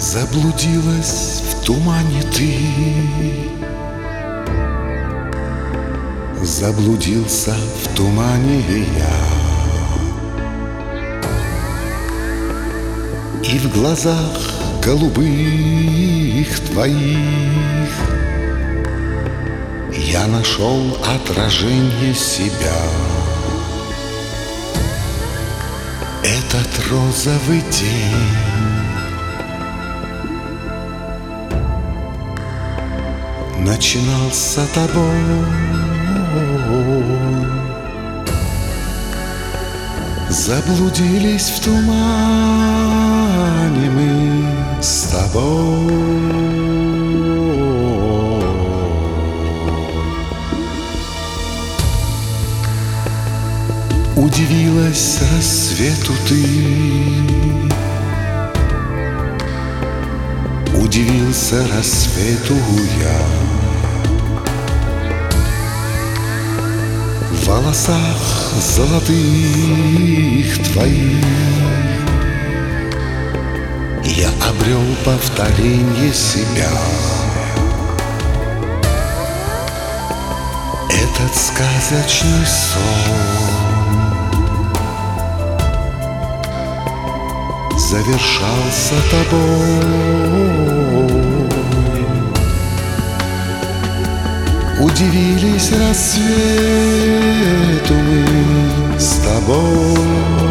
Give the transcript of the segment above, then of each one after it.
Заблудилась в тумане ты. Заблудился в тумане я. И в глазах голубых твоих Я нашел отражение себя. Этот розовый день начинался тобой. Заблудились в тумане мы с тобой. Удивилась рассвету ты Удивился рассвету я В волосах золотых твоих. Я обрел повторение себя. Этот сказочный сон Завершался тобой Удивились рассвету мы с тобой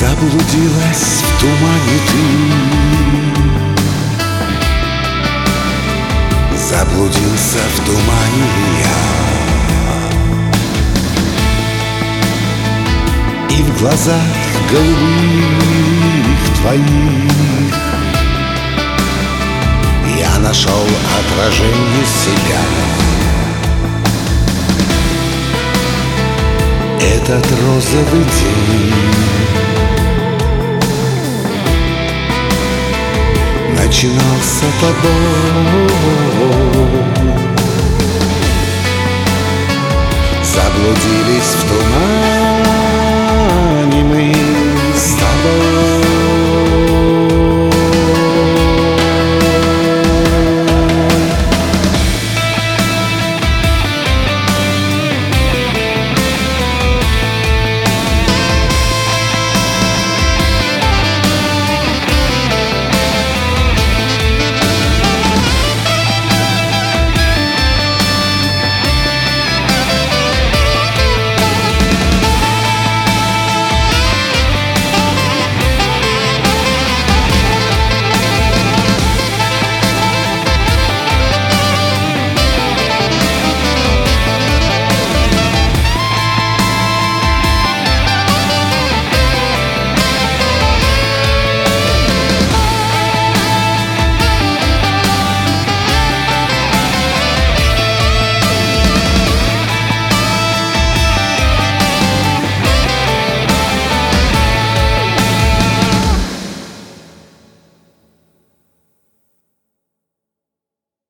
Заблудилась в тумане ты. Заблудился в тумане я. И в глазах голубых твоих Я нашел отражение себя. Этот розовый день начинался тобой Заблудились в тумане